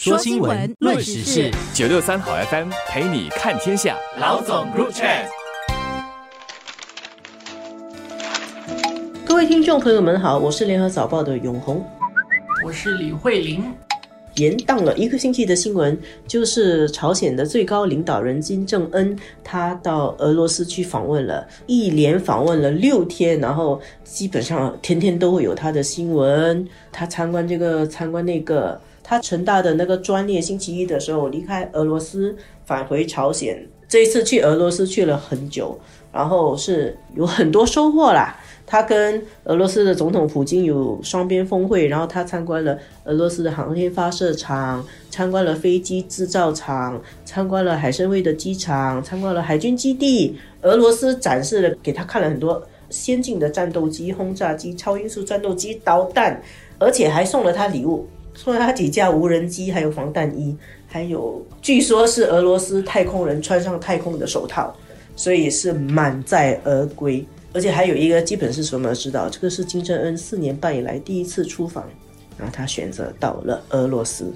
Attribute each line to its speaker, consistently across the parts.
Speaker 1: 说新闻，论时事，
Speaker 2: 九六三好 FM 陪你看天下。
Speaker 1: 老总 Group Chat，
Speaker 3: 各位听众朋友们好，我是联合早报的永红，
Speaker 4: 我是李慧玲。
Speaker 3: 延宕了一个星期的新闻，就是朝鲜的最高领导人金正恩，他到俄罗斯去访问了，一连访问了六天，然后基本上天天都会有他的新闻，他参观这个，参观那个。他成大的那个专列，星期一的时候离开俄罗斯返回朝鲜。这一次去俄罗斯去了很久，然后是有很多收获啦。他跟俄罗斯的总统普京有双边峰会，然后他参观了俄罗斯的航天发射场，参观了飞机制造厂，参观了海参崴的机场，参观了海军基地。俄罗斯展示了给他看了很多先进的战斗机、轰炸机、超音速战斗机、导弹，而且还送了他礼物。送了他几架无人机，还有防弹衣，还有据说是俄罗斯太空人穿上太空的手套，所以是满载而归。而且还有一个基本是什么？知道这个是金正恩四年半以来第一次出访，然后他选择到了俄罗斯。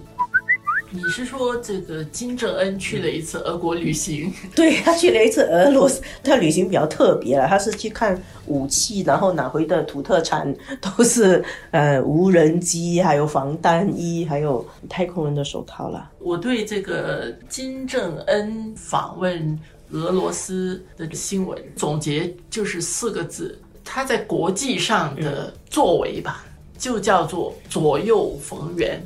Speaker 4: 你是说这个金正恩去了一次俄国旅行？
Speaker 3: 对他去了一次俄罗斯，他旅行比较特别了，他是去看武器，然后拿回的土特产都是呃无人机，还有防弹衣，还有太空人的手套了。
Speaker 4: 我对这个金正恩访问俄罗斯的新闻总结就是四个字：他在国际上的作为吧，就叫做左右逢源。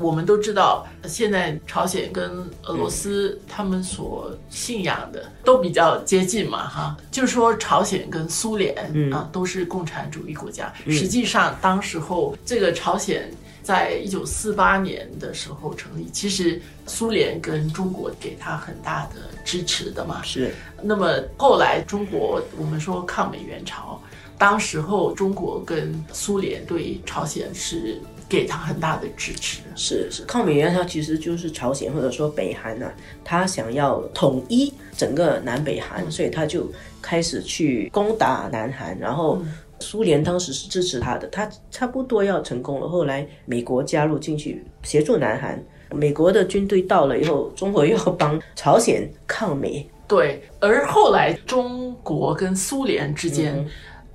Speaker 4: 我们都知道，现在朝鲜跟俄罗斯他们所信仰的都比较接近嘛，哈，就是说朝鲜跟苏联啊都是共产主义国家。实际上，当时候这个朝鲜在一九四八年的时候成立，其实苏联跟中国给他很大的支持的嘛。
Speaker 3: 是。
Speaker 4: 那么后来中国我们说抗美援朝，当时候中国跟苏联对朝鲜是。给他很大的支持，
Speaker 3: 是是，抗美援朝其实就是朝鲜或者说北韩呐，他想要统一整个南北韩，所以他就开始去攻打南韩，然后苏联当时是支持他的，他差不多要成功了，后来美国加入进去协助南韩，美国的军队到了以后，中国又要帮朝鲜抗美，
Speaker 4: 对，而后来中国跟苏联之间。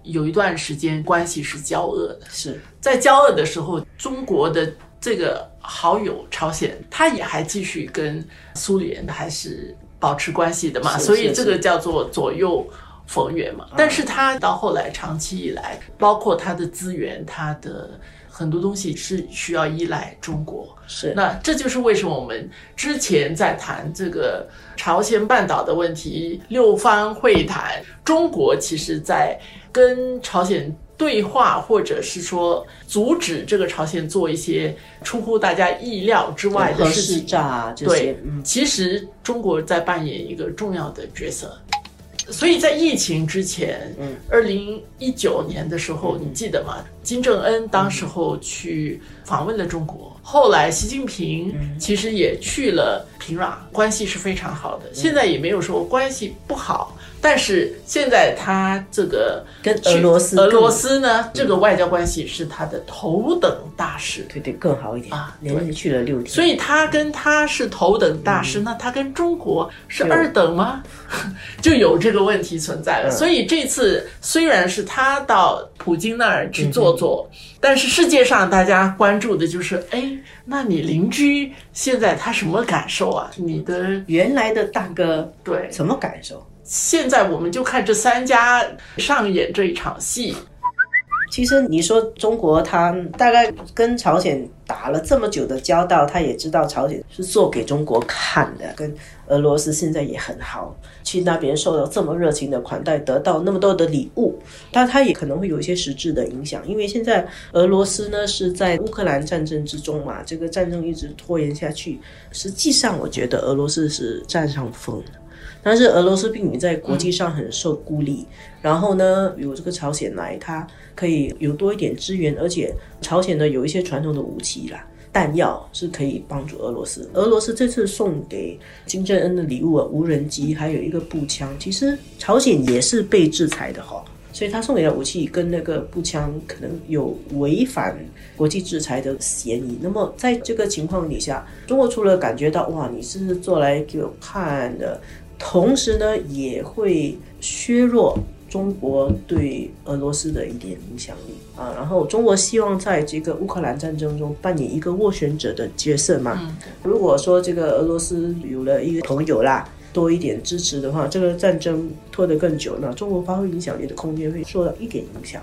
Speaker 4: 有一段时间关系是交恶的，
Speaker 3: 是。
Speaker 4: 在交恶的时候，中国的这个好友朝鲜，他也还继续跟苏联还是保持关系的嘛，所以这个叫做左右逢源嘛。但是他到后来长期以来，包括他的资源，他的很多东西是需要依赖中国。
Speaker 3: 是
Speaker 4: 那这就是为什么我们之前在谈这个朝鲜半岛的问题，六方会谈，中国其实在。跟朝鲜对话，或者是说阻止这个朝鲜做一些出乎大家意料之外的事情，
Speaker 3: 对，
Speaker 4: 其实中国在扮演一个重要的角色。所以在疫情之前，嗯，二零一九年的时候，你记得吗？金正恩当时候去访问了中国，后来习近平其实也去了平壤，关系是非常好的，现在也没有说关系不好。但是现在他这个
Speaker 3: 跟俄罗斯，
Speaker 4: 俄罗斯呢，这个外交关系是他的头等大事，
Speaker 3: 对对，更好一点啊，连续去了六天，
Speaker 4: 所以他跟他是头等大事，那他跟中国是二等吗？就有这个问题存在了。所以这次虽然是他到普京那儿去坐坐，但是世界上大家关注的就是，哎，那你邻居现在他什么感受啊？你的
Speaker 3: 原来的大哥
Speaker 4: 对
Speaker 3: 什么感受？
Speaker 4: 现在我们就看这三家上演这一场戏。
Speaker 3: 其实你说中国，他大概跟朝鲜打了这么久的交道，他也知道朝鲜是做给中国看的。跟俄罗斯现在也很好，去那边受到这么热情的款待，得到那么多的礼物，但他也可能会有一些实质的影响。因为现在俄罗斯呢是在乌克兰战争之中嘛，这个战争一直拖延下去。实际上，我觉得俄罗斯是占上风的。但是俄罗斯并没在国际上很受孤立，然后呢，有这个朝鲜来，它可以有多一点支援，而且朝鲜呢有一些传统的武器啦、弹药是可以帮助俄罗斯。俄罗斯这次送给金正恩的礼物啊，无人机还有一个步枪，其实朝鲜也是被制裁的哈。所以他送给的武器跟那个步枪可能有违反国际制裁的嫌疑。那么在这个情况底下，中国除了感觉到哇，你是做来给我看的，同时呢也会削弱。中国对俄罗斯的一点影响力啊，然后中国希望在这个乌克兰战争中扮演一个斡旋者的角色嘛。如果说这个俄罗斯有了一个朋友啦，多一点支持的话，这个战争拖得更久，那中国发挥影响力的空间会受到一点影响。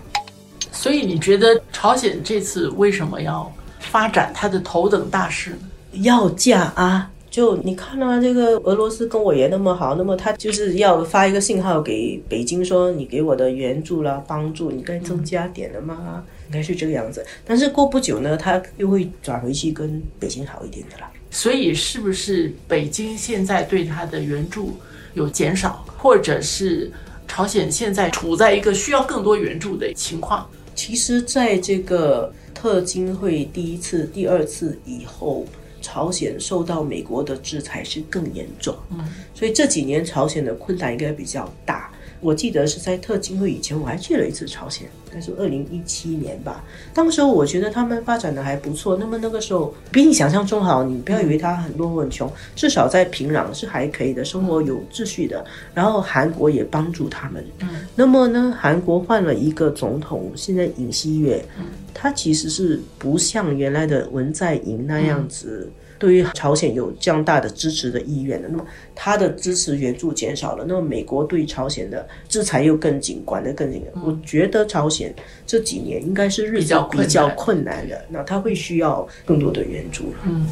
Speaker 4: 所以你觉得朝鲜这次为什么要发展它的头等大事呢？
Speaker 3: 要价啊！就你看啊，这个俄罗斯跟我也那么好，那么他就是要发一个信号给北京说，你给我的援助啦、帮助，你该增加点了吗？应该是这个样子。但是过不久呢，他又会转回去跟北京好一点的啦。
Speaker 4: 所以是不是北京现在对他的援助有减少，或者是朝鲜现在处在一个需要更多援助的情况？
Speaker 3: 其实，在这个特金会第一次、第二次以后。朝鲜受到美国的制裁是更严重，嗯，所以这几年朝鲜的困难应该比较大。我记得是在特金会以前，我还去了一次朝鲜，但是二零一七年吧。当时候我觉得他们发展的还不错，那么那个时候比你想象中好。你不要以为他很落后很穷，至少在平壤是还可以的，生活有秩序的。然后韩国也帮助他们。嗯，那么呢，韩国换了一个总统，现在尹锡悦，他其实是不像原来的文在寅那样子。对于朝鲜有这样大的支持的意愿的，那么他的支持援助减少了，那么美国对朝鲜的制裁又更紧，管得更紧。我觉得朝鲜这几年应该是日子比较困难的，那他会需要更多的援助。嗯。